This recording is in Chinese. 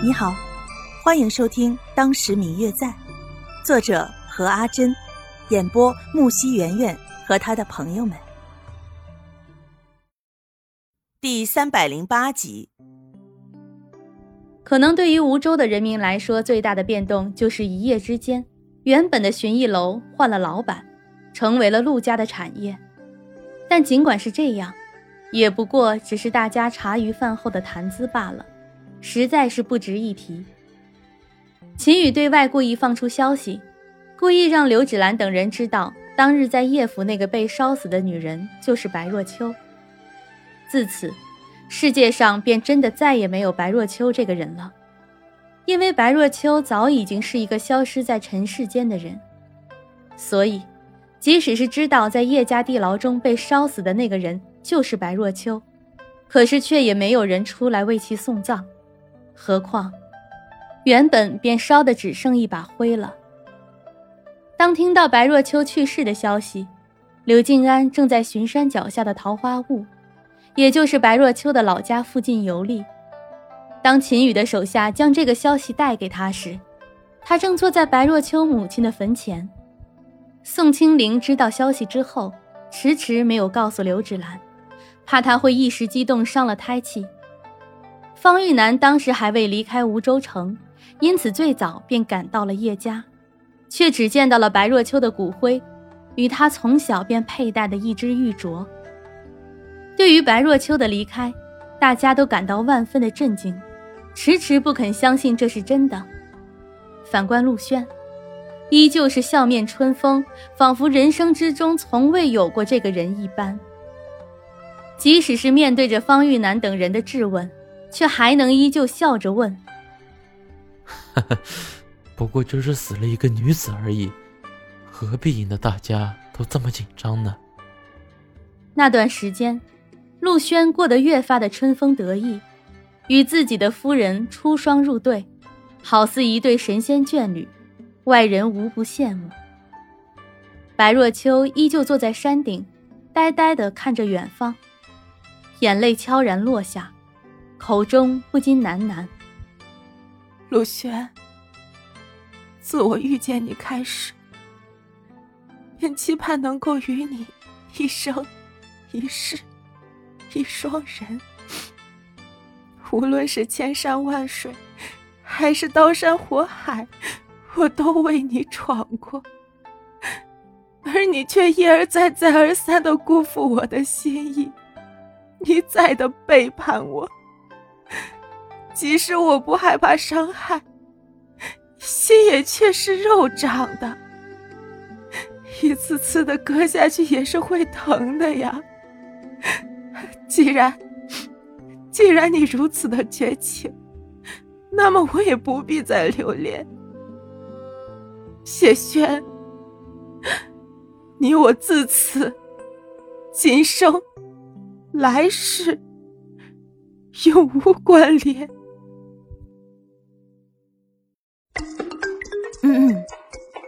你好，欢迎收听《当时明月在》，作者何阿珍，演播木西圆圆和他的朋友们。第三百零八集。可能对于梧州的人民来说，最大的变动就是一夜之间，原本的寻艺楼换了老板，成为了陆家的产业。但尽管是这样，也不过只是大家茶余饭后的谈资罢了。实在是不值一提。秦宇对外故意放出消息，故意让刘芷兰等人知道，当日在叶府那个被烧死的女人就是白若秋。自此，世界上便真的再也没有白若秋这个人了，因为白若秋早已经是一个消失在尘世间的人。所以，即使是知道在叶家地牢中被烧死的那个人就是白若秋，可是却也没有人出来为其送葬。何况，原本便烧的只剩一把灰了。当听到白若秋去世的消息，刘静安正在巡山脚下的桃花坞，也就是白若秋的老家附近游历。当秦羽的手下将这个消息带给他时，他正坐在白若秋母亲的坟前。宋清灵知道消息之后，迟迟没有告诉刘芷兰，怕她会一时激动伤了胎气。方玉楠当时还未离开梧州城，因此最早便赶到了叶家，却只见到了白若秋的骨灰，与他从小便佩戴的一只玉镯。对于白若秋的离开，大家都感到万分的震惊，迟迟不肯相信这是真的。反观陆轩，依旧是笑面春风，仿佛人生之中从未有过这个人一般。即使是面对着方玉楠等人的质问。却还能依旧笑着问：“ 不过就是死了一个女子而已，何必引得大家都这么紧张呢？”那段时间，陆轩过得越发的春风得意，与自己的夫人出双入对，好似一对神仙眷侣，外人无不羡慕。白若秋依旧坐在山顶，呆呆地看着远方，眼泪悄然落下。口中不禁喃喃：“陆轩，自我遇见你开始，便期盼能够与你一生一世一双人。无论是千山万水，还是刀山火海，我都为你闯过。而你却一而再、再而三的辜负我的心意，一再的背叛我。”即使我不害怕伤害，心也却是肉长的，一次次的割下去也是会疼的呀。既然，既然你如此的绝情，那么我也不必再留恋。谢轩，你我自此，今生，来世，永无关联。